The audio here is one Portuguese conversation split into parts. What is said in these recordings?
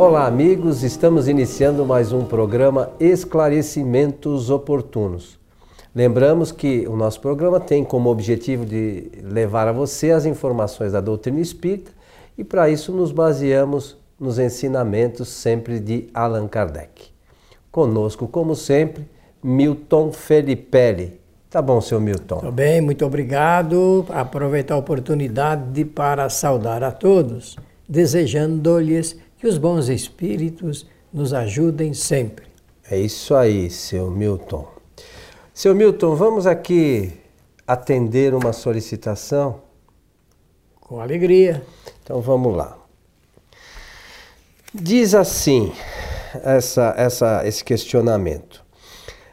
Olá, amigos. Estamos iniciando mais um programa Esclarecimentos Oportunos. Lembramos que o nosso programa tem como objetivo de levar a você as informações da doutrina espírita e para isso nos baseamos nos ensinamentos sempre de Allan Kardec. Conosco, como sempre, Milton Felipe. Tá bom, seu Milton. Tudo bem, muito obrigado. Aproveitar a oportunidade de para saudar a todos, desejando-lhes que os bons espíritos nos ajudem sempre. É isso aí, seu Milton. Seu Milton, vamos aqui atender uma solicitação? Com alegria. Então vamos lá. Diz assim essa, essa, esse questionamento.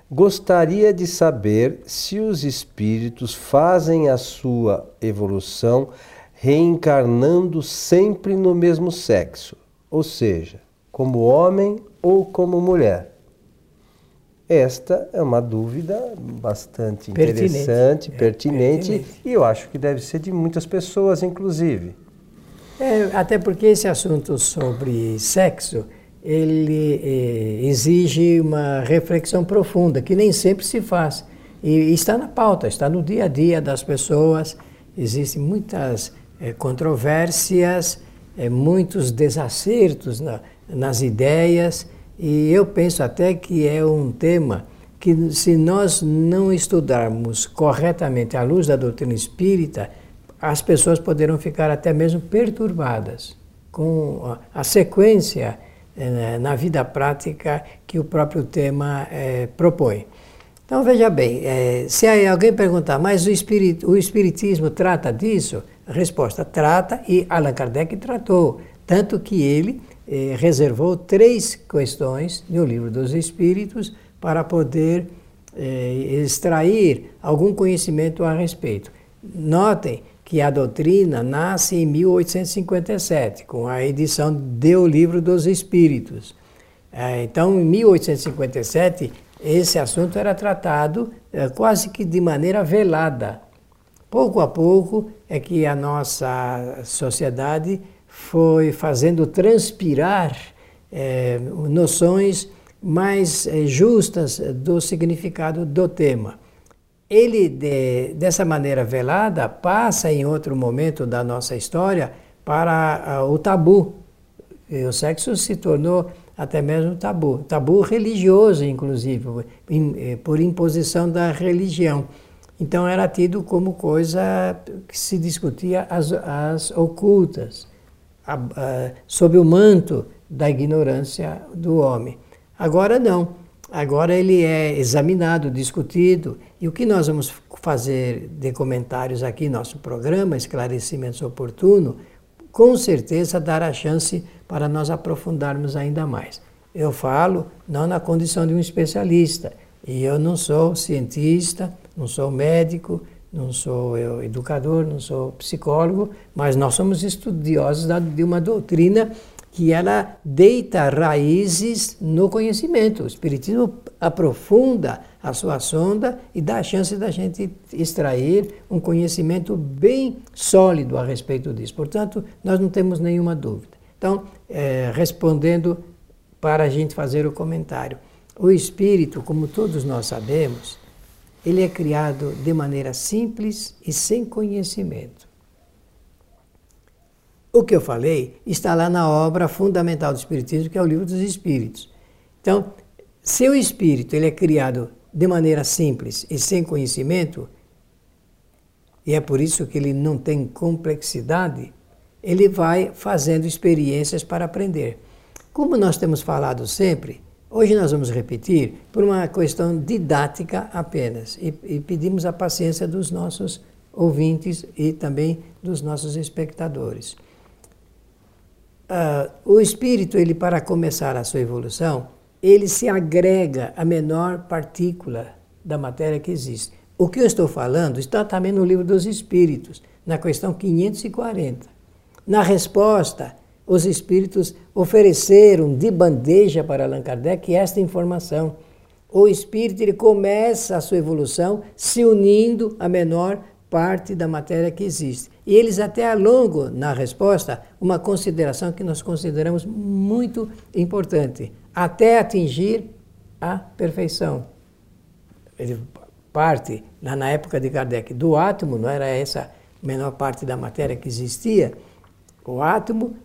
Gostaria de saber se os espíritos fazem a sua evolução reencarnando sempre no mesmo sexo, ou seja, como homem ou como mulher. Esta é uma dúvida bastante pertinente. interessante, é, pertinente, pertinente, e eu acho que deve ser de muitas pessoas, inclusive. É, até porque esse assunto sobre sexo ele eh, exige uma reflexão profunda que nem sempre se faz e, e, está na pauta, está no dia a dia das pessoas. Existem muitas eh, controvérsias, eh, muitos desacertos na, nas ideias e eu penso até que é um tema que, se nós não estudarmos corretamente à luz da doutrina espírita, as pessoas poderão ficar até mesmo perturbadas com a, sequência eh, na vida prática que o próprio tema eh, propõe. Então veja bem, eh, se alguém perguntar, mas o, espirit, o Espiritismo trata disso? Resposta, trata e Allan Kardec tratou, tanto que ele eh, reservou três questões no Livro dos Espíritos para poder eh, extrair algum conhecimento a respeito. Notem que a doutrina nasce em 1857, com a edição do Livro dos Espíritos. Eh, então, em 1857, esse assunto era tratado eh, quase que de maneira velada. Pouco a pouco é que a nossa sociedade foi fazendo transpirar é, noções mais é, justas do significado do tema. Ele, de, dessa maneira velada, passa em outro momento da nossa história para uh, o tabu. E o sexo se tornou até mesmo tabu, tabu religioso, inclusive, eh, por imposição da religião. Então era tido como coisa que se discutia as, as ocultas a, a, sob o manto da ignorância do homem. Agora não. Agora ele é examinado, discutido, e o que nós vamos fazer de comentários aqui no nosso programa, esclarecimentos oportunos, com certeza dará chance para nós aprofundarmos ainda mais. Eu falo não na condição de um especialista, e eu não sou cientista, não sou médico, não sou eu educador, não sou psicólogo, mas nós somos estudiosos de uma doutrina que ela deita raízes no conhecimento. O Espiritismo aprofunda a sua sonda e dá a chance da gente extrair um conhecimento bem sólido a respeito disso. Portanto, nós não temos nenhuma dúvida. Então, é, respondendo para a gente fazer o comentário, o Espírito, como todos nós sabemos, ele é criado de maneira simples e sem conhecimento. O que eu falei está lá na obra fundamental do Espiritismo, que é o Livro dos Espíritos. Então, se o espírito ele é criado de maneira simples e sem conhecimento, e é por isso que ele não tem complexidade, ele vai fazendo experiências para aprender. Como nós temos falado sempre, Hoje nós vamos repetir por uma questão didática apenas e, e pedimos a paciência dos nossos ouvintes e também dos nossos espectadores. Uh, o espírito, ele para começar a sua evolução, ele se agrega à menor partícula da matéria que existe. O que eu estou falando está também no livro dos Espíritos, na questão 540. Na resposta os espíritos ofereceram de bandeja para Allan Kardec esta informação. O espírito ele começa a sua evolução se unindo à menor parte da matéria que existe. E eles até alongam na resposta uma consideração que nós consideramos muito importante, até atingir a perfeição. Ele parte, lá na época de Kardec, do átomo, não era essa menor parte da matéria que existia, o átomo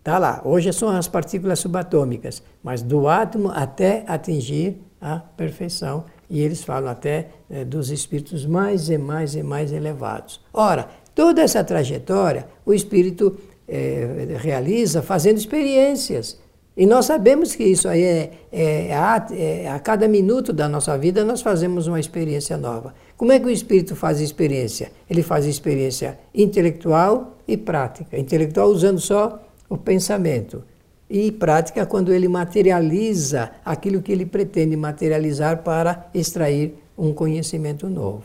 está lá. Hoje são as partículas subatômicas, mas do átomo até atingir a perfeição. E eles falam até é, dos espíritos mais e mais e mais elevados. Ora, toda essa trajetória o espírito é, realiza fazendo experiências. E nós sabemos que isso aí é, é, a, é, a cada minuto da nossa vida nós fazemos uma experiência nova. Como é que o espírito faz experiência? Ele faz experiência intelectual e prática. Intelectual usando só o pensamento e prática quando ele materializa aquilo que ele pretende materializar para extrair um conhecimento novo.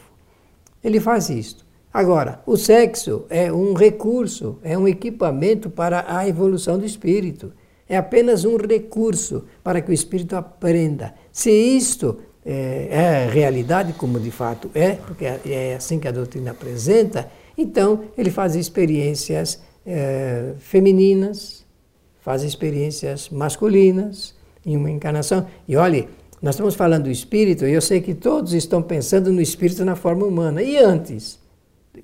Ele faz isto. Agora, o sexo é um recurso, é um equipamento para a evolução do espírito. É apenas um recurso para que o espírito aprenda. Se isto é, é realidade, como de fato é, porque é assim que a doutrina apresenta, então ele faz experiências é, femininas, faz experiências masculinas em uma encarnação. E olhe, nós estamos falando do espírito, e eu sei que todos estão pensando no espírito na forma humana. E antes?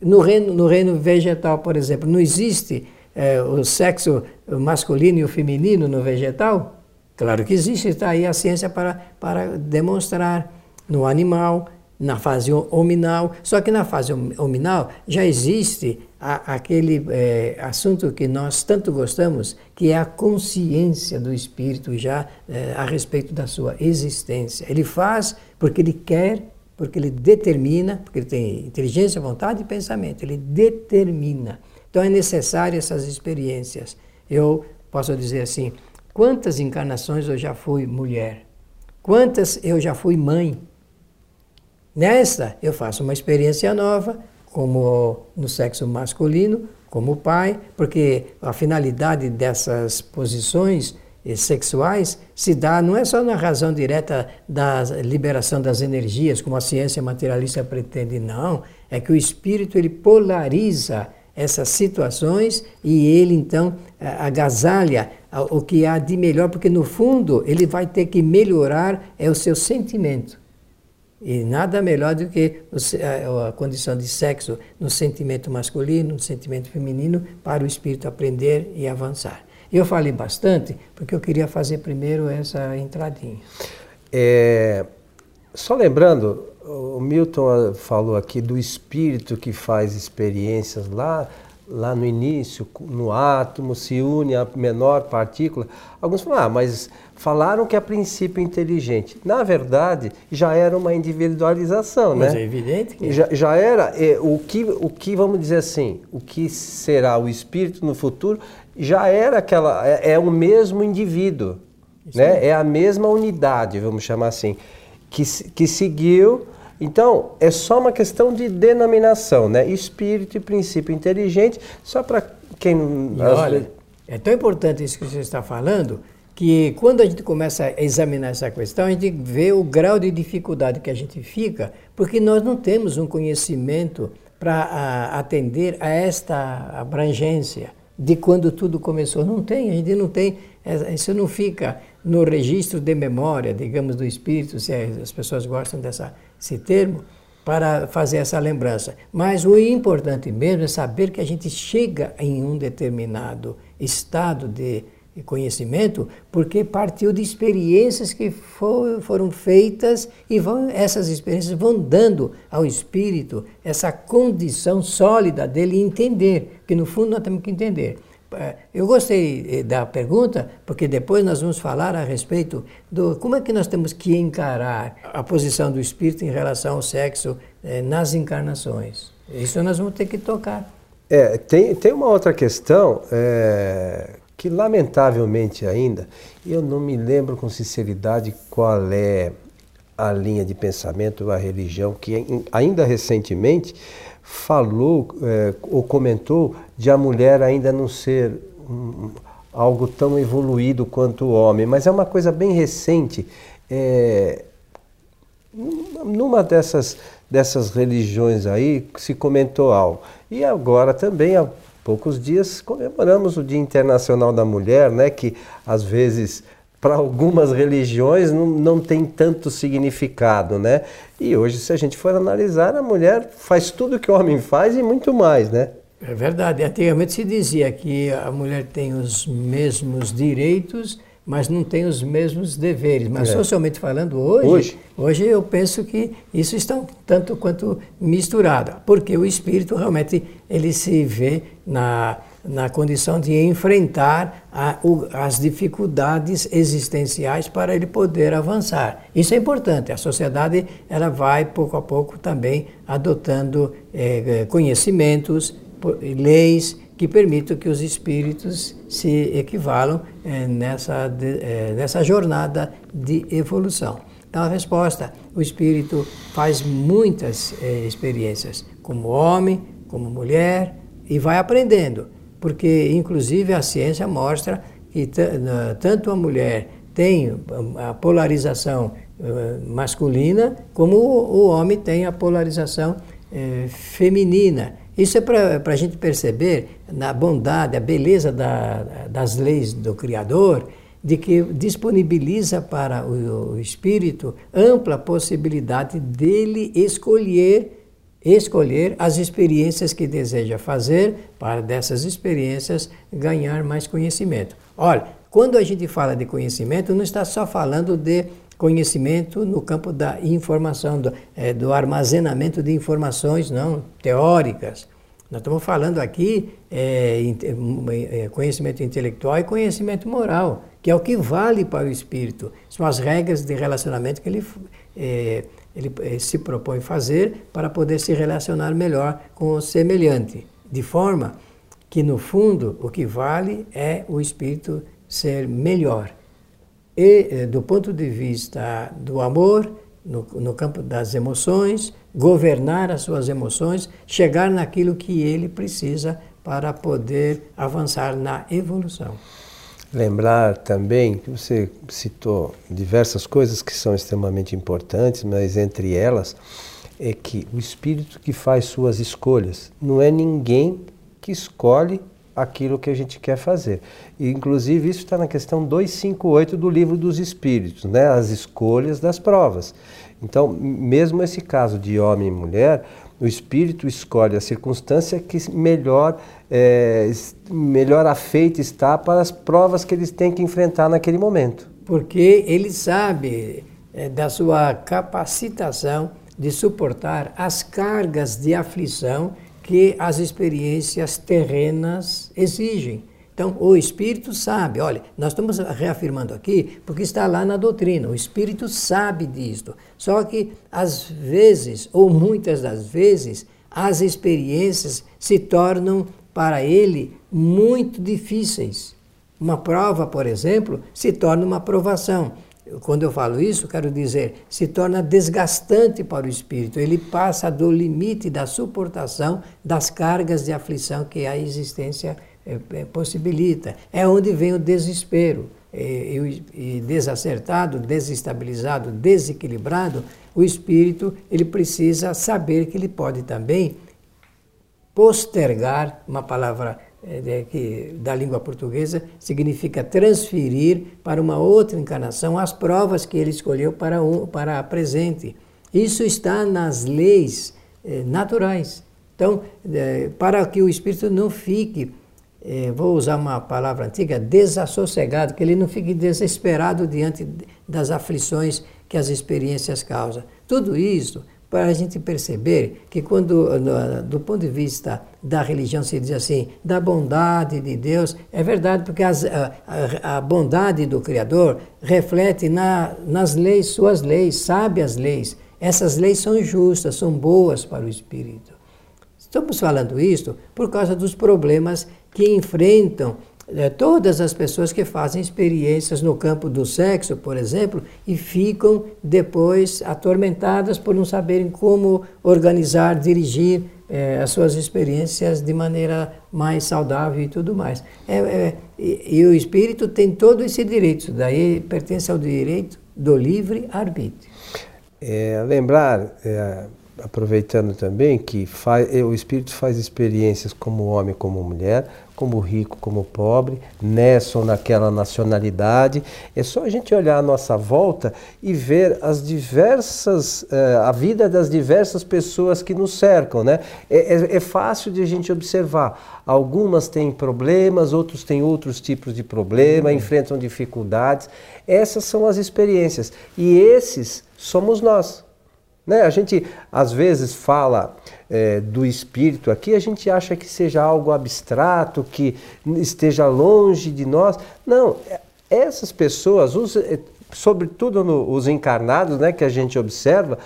No reino, no reino vegetal, por exemplo, não existe é, o sexo masculino e o feminino no vegetal? Claro que existe, está aí a ciência para, para demonstrar. No animal, na fase hominal, só que na fase hominal já existe a, aquele é, assunto que nós tanto gostamos, que é a consciência do espírito já é, a respeito da sua existência. Ele faz porque ele quer, porque ele determina, porque ele tem inteligência, vontade e pensamento. Ele determina. Então é necessário essas experiências. Eu posso dizer assim: quantas encarnações eu já fui mulher? Quantas eu já fui mãe? Nesta, eu faço uma experiência nova, como no sexo masculino, como pai, porque a finalidade dessas posições sexuais se dá não é só na razão direta da liberação das energias, como a ciência materialista pretende, não. É que o espírito ele polariza essas situações e ele então agasalha o que há de melhor, porque no fundo ele vai ter que melhorar é o seu sentimento. E nada melhor do que a condição de sexo no sentimento masculino, no sentimento feminino, para o espírito aprender e avançar. Eu falei bastante porque eu queria fazer primeiro essa entradinha. É, só lembrando, o Milton falou aqui do espírito que faz experiências lá lá no início, no átomo, se une à menor partícula. Alguns falam, ah, mas falaram que é princípio inteligente. Na verdade, já era uma individualização, mas né? é evidente que... Já, já era, é, o, que, o que, vamos dizer assim, o que será o espírito no futuro, já era aquela, é, é o mesmo indivíduo, Isso né? É. é a mesma unidade, vamos chamar assim, que, que seguiu então, é só uma questão de denominação, né? Espírito e princípio inteligente, só para quem... E olha, é tão importante isso que você está falando, que quando a gente começa a examinar essa questão, a gente vê o grau de dificuldade que a gente fica, porque nós não temos um conhecimento para atender a esta abrangência de quando tudo começou. Não tem, a gente não tem, é, isso não fica no registro de memória, digamos, do espírito, se as pessoas gostam dessa esse termo, para fazer essa lembrança. Mas o importante mesmo é saber que a gente chega em um determinado estado de conhecimento porque partiu de experiências que for, foram feitas e vão, essas experiências vão dando ao espírito essa condição sólida dele entender, que no fundo nós temos que entender eu gostei eh, da pergunta, porque depois nós vamos falar a respeito do como é que nós temos que encarar a posição do espírito em relação ao sexo eh, nas encarnações. Isso nós vamos ter que tocar. É, tem, tem uma outra questão é, que, lamentavelmente ainda, eu não me lembro com sinceridade qual é a linha de pensamento, a religião, que ainda recentemente falou é, ou comentou de a mulher ainda não ser um, algo tão evoluído quanto o homem, mas é uma coisa bem recente. É, numa dessas dessas religiões aí se comentou algo. E agora também, há poucos dias, comemoramos o Dia Internacional da Mulher, né? Que às vezes para algumas religiões não, não tem tanto significado, né? E hoje, se a gente for analisar, a mulher faz tudo que o homem faz e muito mais, né? É verdade. Antigamente se dizia que a mulher tem os mesmos direitos, mas não tem os mesmos deveres. Mas é. socialmente falando, hoje, hoje, hoje eu penso que isso está tanto quanto misturado, porque o espírito realmente ele se vê na na condição de enfrentar a, o, as dificuldades existenciais para ele poder avançar. Isso é importante. A sociedade ela vai pouco a pouco também adotando é, conhecimentos, leis que permitam que os espíritos se equivalam é, nessa, de, nessa jornada de evolução. Então, a resposta: o espírito faz muitas experiências, como homem, como mulher, e vai aprendendo porque inclusive a ciência mostra que tanto a mulher tem a polarização eh, masculina, como o homem tem a polarização eh, feminina. Isso é para a gente perceber na bondade, a beleza da, das leis do Criador, de que disponibiliza para o, o espírito ampla possibilidade dele escolher escolher as experiências que deseja fazer para dessas experiências ganhar mais conhecimento. Olha, quando a gente fala de conhecimento, não está só falando de conhecimento no campo da informação, do, é, do armazenamento de informações não teóricas. Nós estamos falando aqui é, é, conhecimento intelectual e conhecimento moral, que é o que vale para o espírito. São as regras de relacionamento que ele é, ele eh, se propõe fazer para poder se relacionar melhor com o semelhante, de forma que, no fundo, o que vale é o espírito ser melhor. E, eh, do ponto de vista do amor, no, no campo das emoções, governar as suas emoções, chegar naquilo que ele precisa para poder avançar na evolução. Lembrar também que você citou diversas coisas que são extremamente importantes, mas entre elas é que o espírito que faz suas escolhas não é ninguém que escolhe aquilo que a gente quer fazer. E, inclusive, isso está na questão 258 do livro dos Espíritos, né? as escolhas das provas. Então, mesmo esse caso de homem e mulher, o espírito escolhe a circunstância que melhor, é, melhor afeita está para as provas que eles têm que enfrentar naquele momento. Porque ele sabe é, da sua capacitação de suportar as cargas de aflição que as experiências terrenas exigem. Então, o Espírito sabe, olha, nós estamos reafirmando aqui porque está lá na doutrina, o Espírito sabe disto. Só que, às vezes, ou muitas das vezes, as experiências se tornam para ele muito difíceis. Uma prova, por exemplo, se torna uma provação. Quando eu falo isso, quero dizer, se torna desgastante para o espírito. Ele passa do limite da suportação das cargas de aflição que a existência é, é, possibilita. É onde vem o desespero. E, e desacertado, desestabilizado, desequilibrado, o espírito ele precisa saber que ele pode também postergar, uma palavra é, que da língua portuguesa significa transferir para uma outra encarnação as provas que ele escolheu para, um, para a presente. Isso está nas leis é, naturais. Então, é, para que o espírito não fique é, vou usar uma palavra antiga, desassossegado, que ele não fique desesperado diante das aflições que as experiências causam. Tudo isso para a gente perceber que quando, do ponto de vista da religião, se diz assim, da bondade de Deus, é verdade, porque as, a, a, bondade do Criador reflete na, nas leis, suas leis, sabe as leis. Essas leis são justas, são boas para o espírito. Estamos falando isso por causa dos problemas que enfrentam é, todas as pessoas que fazem experiências no campo do sexo, por exemplo, e ficam depois atormentadas por não saberem como organizar, dirigir é, as suas experiências de maneira mais saudável e tudo mais. É, é, e, e, o espírito tem todo esse direito, daí pertence ao direito do livre arbítrio. É, lembrar aproveitando também que faz, o espírito faz experiências como homem, como mulher, como rico, como pobre, nessa ou naquela nacionalidade. É só a gente olhar à nossa volta e ver as diversas, eh, a vida das diversas pessoas que nos cercam, né? É, é, é fácil de a gente observar. Algumas têm problemas, outros têm outros tipos de problema, uhum. enfrentam dificuldades. Essas são as experiências. E esses somos nós. Né? A gente às vezes fala é, do espírito aqui, a gente acha que seja algo abstrato, que esteja longe de nós. Não, é, essas pessoas, os, é, sobretudo no, os encarnados né, que a gente observa,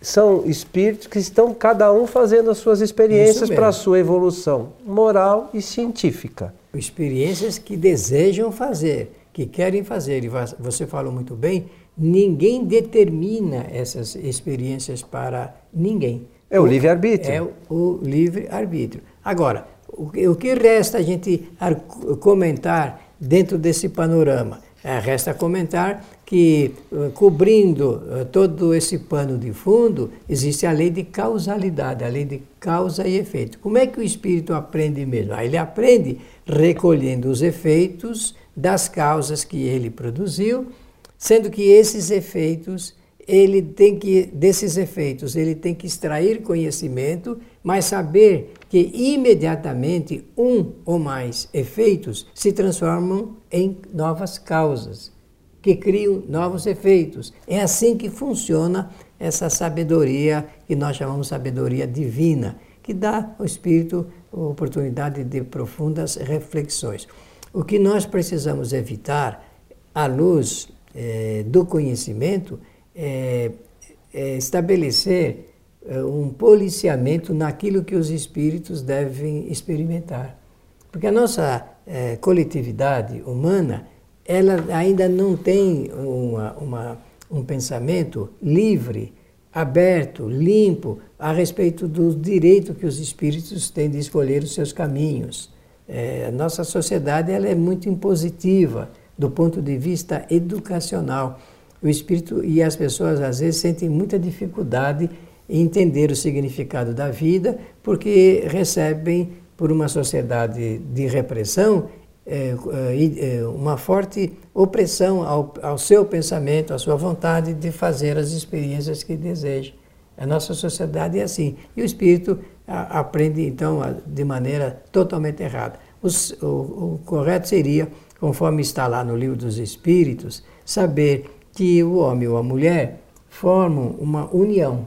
são espíritos que estão cada um fazendo as suas experiências para a sua evolução moral e científica. Experiências que desejam fazer, que querem fazer. E você falou muito bem, Ninguém determina essas experiências para ninguém. É o livre-arbítrio. É o livre-arbítrio. Agora, o que resta a gente comentar dentro desse panorama? É, resta comentar que, eh, cobrindo eh, todo esse pano de fundo, existe a lei de causalidade, a lei de causa e efeito. Como é que o espírito aprende mesmo? Ah, ele aprende recolhendo os efeitos das causas que ele produziu sendo que esses efeitos ele tem que desses efeitos ele tem que extrair conhecimento, mas saber que imediatamente um ou mais efeitos se transformam em novas causas, que criam novos efeitos. É assim que funciona essa sabedoria que nós chamamos sabedoria divina, que dá ao espírito oportunidade de profundas reflexões. O que nós precisamos evitar à luz é, do conhecimento é, é estabelecer é, um policiamento naquilo que os espíritos devem experimentar. Porque a nossa é, coletividade humana, ela ainda não tem uma, uma, um pensamento livre, aberto, limpo, a respeito do direito que os espíritos têm de escolher os seus caminhos. É, a nossa sociedade ela é muito impositiva do ponto de vista educacional. O espírito e as pessoas às vezes sentem muita dificuldade em entender o significado da vida, porque recebem por uma sociedade de repressão é, é, uma forte opressão ao, ao seu pensamento, à sua vontade de fazer as experiências que deseja. A nossa sociedade é assim. E o espírito aprende, então, de maneira totalmente errada. Os, o, o correto seria conforme está lá no livro dos Espíritos, saber que o homem ou a mulher formam uma união.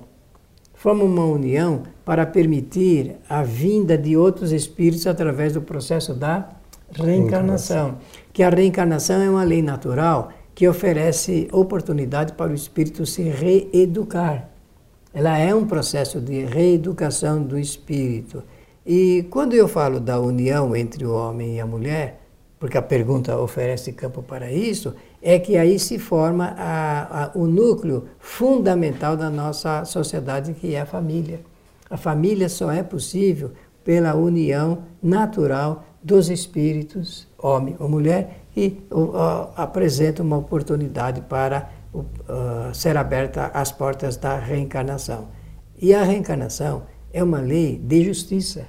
Formam uma união para permitir a vinda de outros espíritos através do processo da reencarnação. Que a reencarnação é uma lei natural que oferece oportunidade para o espírito se reeducar. Ela é um processo de reeducação do espírito. E quando eu falo da união entre o homem e a mulher, porque a pergunta oferece campo para isso, é que aí se forma a, a, o núcleo fundamental da nossa sociedade, que é a família. A família só é possível pela união natural dos espíritos, homem ou mulher, e uh, apresenta uma oportunidade para uh, ser aberta as portas da reencarnação. E a reencarnação é uma lei de justiça.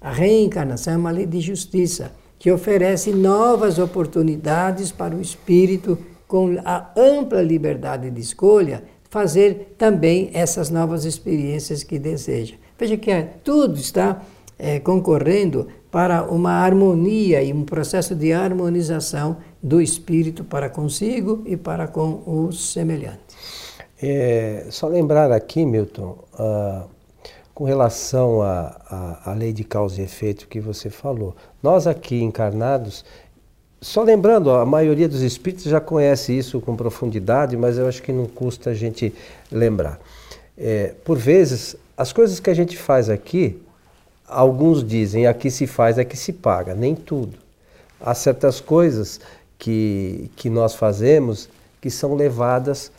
A reencarnação é uma lei de justiça que oferece novas oportunidades para o espírito, com a ampla liberdade de escolha, fazer também essas novas experiências que deseja. Veja que é, tudo está é, concorrendo para uma harmonia e um processo de harmonização do espírito para consigo e para com os semelhantes. É, só lembrar aqui, Milton, uh, com relação à, lei de causa e efeito que você falou. Nós aqui encarnados, só lembrando, a maioria dos espíritos já conhece isso com profundidade, mas eu acho que não custa a gente lembrar. É, por vezes, as coisas que a gente faz aqui, alguns dizem aqui se faz, aqui se paga, nem tudo. Há certas coisas que, que nós fazemos que são levadas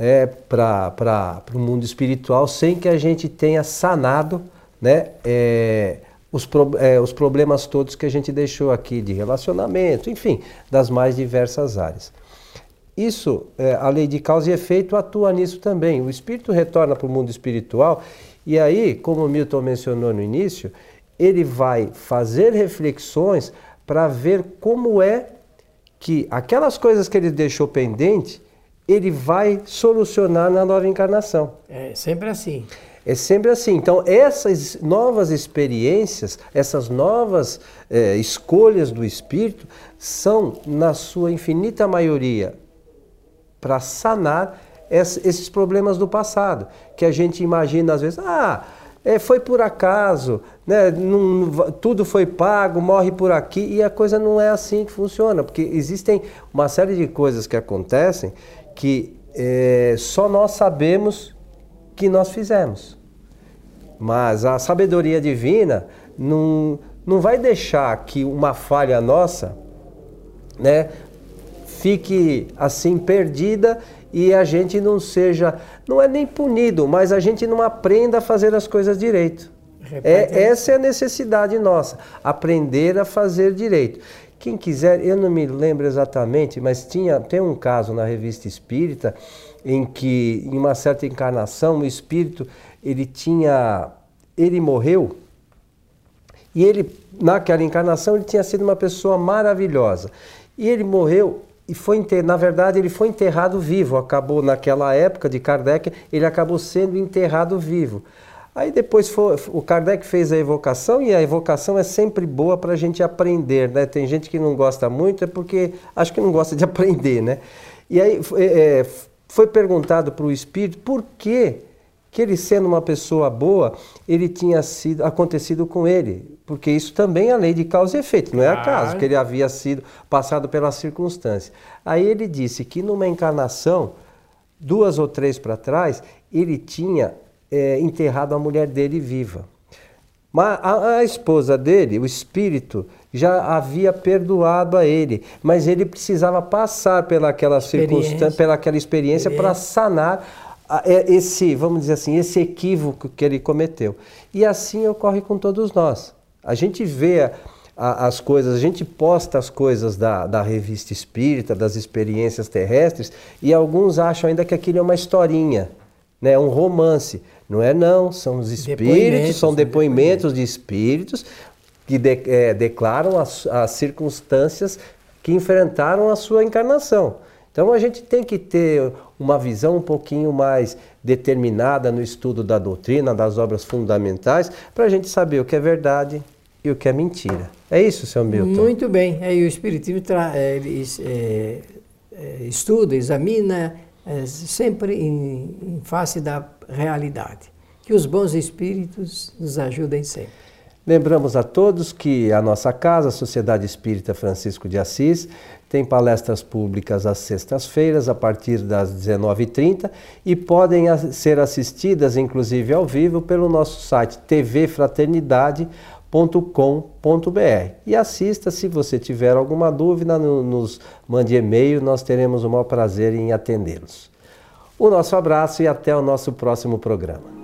é, para o mundo espiritual sem que a gente tenha sanado né, é, os, pro, é, os problemas todos que a gente deixou aqui de relacionamento, enfim, das mais diversas áreas. isso, é, a lei de causa e efeito atua nisso também. O espírito retorna para o mundo espiritual e aí, como o Milton mencionou no início, ele vai fazer reflexões para ver como é que aquelas coisas que ele deixou pendente, ele vai solucionar na nova encarnação. É sempre assim. É sempre assim. Então, essas novas experiências, essas novas é, escolhas do espírito, são, na sua infinita maioria, para sanar esses problemas do passado, que a gente imagina às vezes, ah, é, foi por acaso, né? Não, tudo foi pago, morre por aqui, e a coisa não é assim que funciona, porque existem uma série de coisas que acontecem que é, só nós sabemos que nós fizemos. Mas a sabedoria divina não, não vai deixar que uma falha nossa né, fique assim perdida e a gente não seja, não é nem punido, mas a gente não aprenda a fazer as coisas direito. É, essa é a necessidade nossa, aprender a fazer direito. Quem quiser, eu não me lembro exatamente, mas tinha, tem um caso na revista Espírita em que, em uma certa encarnação, o espírito ele tinha, ele morreu e ele naquela encarnação ele tinha sido uma pessoa maravilhosa e ele morreu e foi enterrado, na verdade ele foi enterrado vivo, acabou naquela época de Kardec, ele acabou sendo enterrado vivo. Aí depois foi, o Kardec fez a evocação e a evocação é sempre boa para a gente aprender, né? Tem gente que não gosta muito, é porque acho que não gosta de aprender, né? E aí é, foi perguntado para o Espírito por que que ele sendo uma pessoa boa, ele tinha sido acontecido com ele, porque isso também é a lei de causa e efeito, não é acaso que ele havia sido passado pelas circunstâncias. Aí ele disse que numa encarnação, duas ou três para trás, ele tinha é, enterrado a mulher dele viva. Mas a, a, esposa dele, o espírito, já havia perdoado a ele, mas ele precisava passar pelaquela circunstância, pelaquela experiência para sanar é esse, vamos dizer assim, esse equívoco que ele cometeu. E assim ocorre com todos nós. A gente vê a, a, as coisas, a gente posta as coisas da, da revista espírita, das experiências terrestres, e alguns acham ainda que aquilo é uma historinha, né, um romance. Não é não, são os espíritos, são depoimentos de espíritos que de, é, declaram as, as circunstâncias que enfrentaram a sua encarnação. Então a gente tem que ter uma visão um pouquinho mais determinada no estudo da doutrina, das obras fundamentais, para a gente saber o que é verdade e o que é mentira. É isso, seu Milton? Muito bem. Aí o Espiritismo é, é, é, estuda, examina é, sempre em, em face da realidade. Que os bons espíritos nos ajudem sempre. Lembramos a todos que a nossa casa, a Sociedade Espírita Francisco de Assis, tem palestras públicas às sextas-feiras, a partir das 19h30, e podem ser assistidas, inclusive ao vivo, pelo nosso site tvfraternidade.com.br. E assista, se você tiver alguma dúvida, nos mande e-mail, nós teremos o maior prazer em atendê-los. O nosso abraço e até o nosso próximo programa.